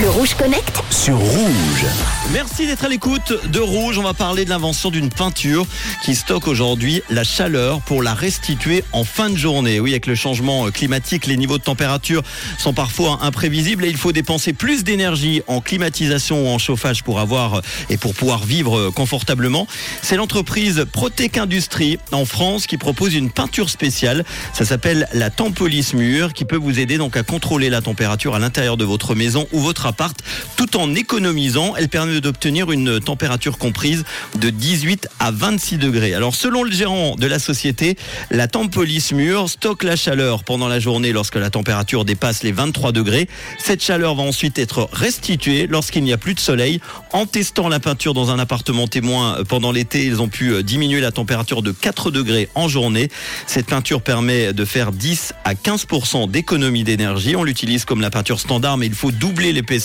Le Rouge Connect sur Rouge. Merci d'être à l'écoute de Rouge. On va parler de l'invention d'une peinture qui stocke aujourd'hui la chaleur pour la restituer en fin de journée. Oui, avec le changement climatique, les niveaux de température sont parfois imprévisibles et il faut dépenser plus d'énergie en climatisation ou en chauffage pour avoir et pour pouvoir vivre confortablement. C'est l'entreprise Protec Industrie en France qui propose une peinture spéciale. Ça s'appelle la Tempolis Mur qui peut vous aider donc à contrôler la température à l'intérieur de votre maison ou votre tout en économisant. Elle permet d'obtenir une température comprise de 18 à 26 degrés. Alors selon le gérant de la société, la Tempolis Mur stocke la chaleur pendant la journée lorsque la température dépasse les 23 degrés. Cette chaleur va ensuite être restituée lorsqu'il n'y a plus de soleil. En testant la peinture dans un appartement témoin pendant l'été, ils ont pu diminuer la température de 4 degrés en journée. Cette peinture permet de faire 10 à 15% d'économie d'énergie. On l'utilise comme la peinture standard, mais il faut doubler l'épaisseur.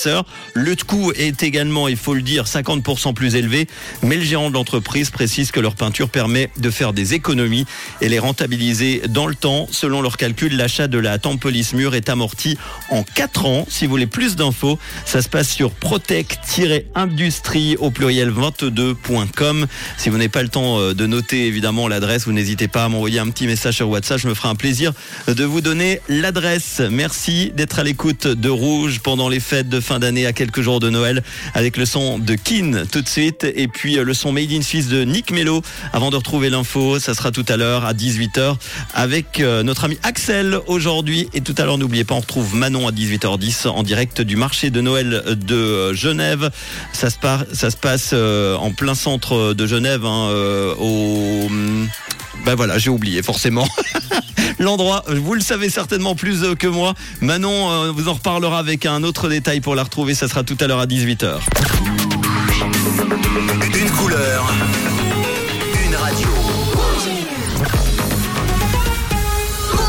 Le coût est également, il faut le dire, 50% plus élevé. Mais le gérant de l'entreprise précise que leur peinture permet de faire des économies et les rentabiliser dans le temps. Selon leurs calculs, l'achat de la Tempolis Mur est amorti en 4 ans. Si vous voulez plus d'infos, ça se passe sur protec-industrie au pluriel 22.com. Si vous n'avez pas le temps euh, de noter évidemment l'adresse, vous n'hésitez pas à m'envoyer un petit message sur WhatsApp. Je me ferai un plaisir de vous donner l'adresse. Merci d'être à l'écoute de Rouge pendant les fêtes de fin d'année à quelques jours de Noël avec le son de Kin tout de suite et puis euh, le son Made in Suisse de Nick Mello. Avant de retrouver l'info, ça sera tout à l'heure à 18h avec euh, notre ami Axel aujourd'hui et tout à l'heure n'oubliez pas on retrouve Manon à 18h10 en direct du marché de Noël de euh, Genève. Ça se, passe en plein centre de Genève hein, au ben voilà, j'ai oublié forcément. l'endroit. Vous le savez certainement plus euh, que moi. Manon euh, vous en reparlera avec un autre détail pour la retrouver. Ça sera tout à l'heure à 18h. Une.